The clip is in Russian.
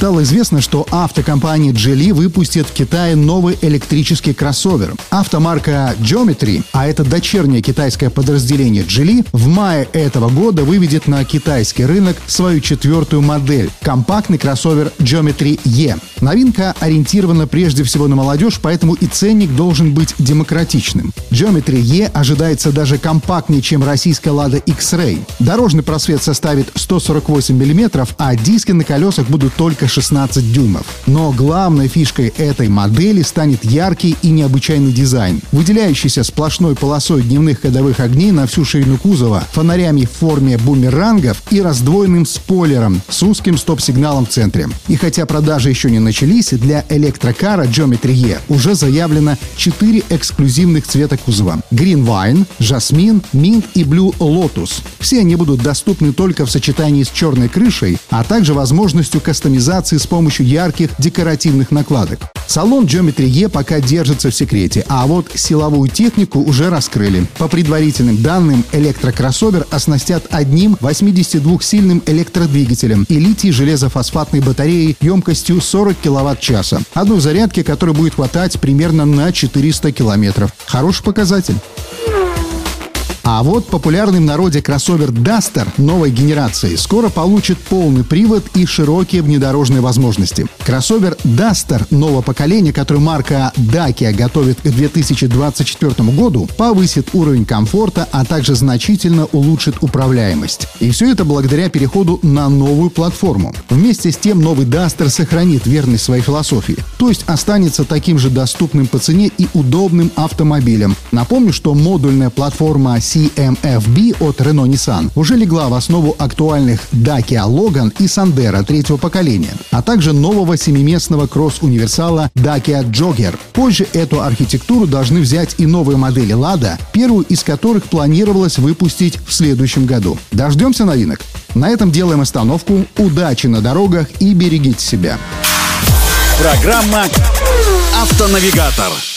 Стало известно, что автокомпания Geely выпустит в Китае новый электрический кроссовер. Автомарка Geometry, а это дочернее китайское подразделение Geely, в мае этого года выведет на китайский рынок свою четвертую модель – компактный кроссовер Geometry E. Новинка ориентирована прежде всего на молодежь, поэтому и ценник должен быть демократичным. Geometry E ожидается даже компактнее, чем российская Lada X-Ray. Дорожный просвет составит 148 мм, а диски на колесах будут только 16 дюймов. Но главной фишкой этой модели станет яркий и необычайный дизайн, выделяющийся сплошной полосой дневных ходовых огней на всю ширину кузова, фонарями в форме бумерангов и раздвоенным спойлером с узким стоп-сигналом в центре. И хотя продажи еще не начались, для электрокара Geometry E уже заявлено 4 эксклюзивных цвета кузова. Green Wine, Jasmine, Mint и Blue Lotus. Все они будут доступны только в сочетании с черной крышей, а также возможностью кастомизации декорации с помощью ярких декоративных накладок. Салон Geometry E пока держится в секрете, а вот силовую технику уже раскрыли. По предварительным данным, электрокроссовер оснастят одним 82-сильным электродвигателем и литий-железофосфатной батареей емкостью 40 кВт-часа. Одной зарядки, которой будет хватать примерно на 400 километров. Хороший показатель. А вот популярный в народе кроссовер Duster новой генерации скоро получит полный привод и широкие внедорожные возможности. Кроссовер Duster нового поколения, который марка Dacia готовит к 2024 году, повысит уровень комфорта, а также значительно улучшит управляемость. И все это благодаря переходу на новую платформу. Вместе с тем новый Duster сохранит верность своей философии, то есть останется таким же доступным по цене и удобным автомобилем. Напомню, что модульная платформа C CMFB от Renault Nissan уже легла в основу актуальных Dacia Logan и Sandero третьего поколения, а также нового семиместного кросс-универсала Dacia Jogger. Позже эту архитектуру должны взять и новые модели Lada, первую из которых планировалось выпустить в следующем году. Дождемся новинок. На этом делаем остановку. Удачи на дорогах и берегите себя. Программа «Автонавигатор».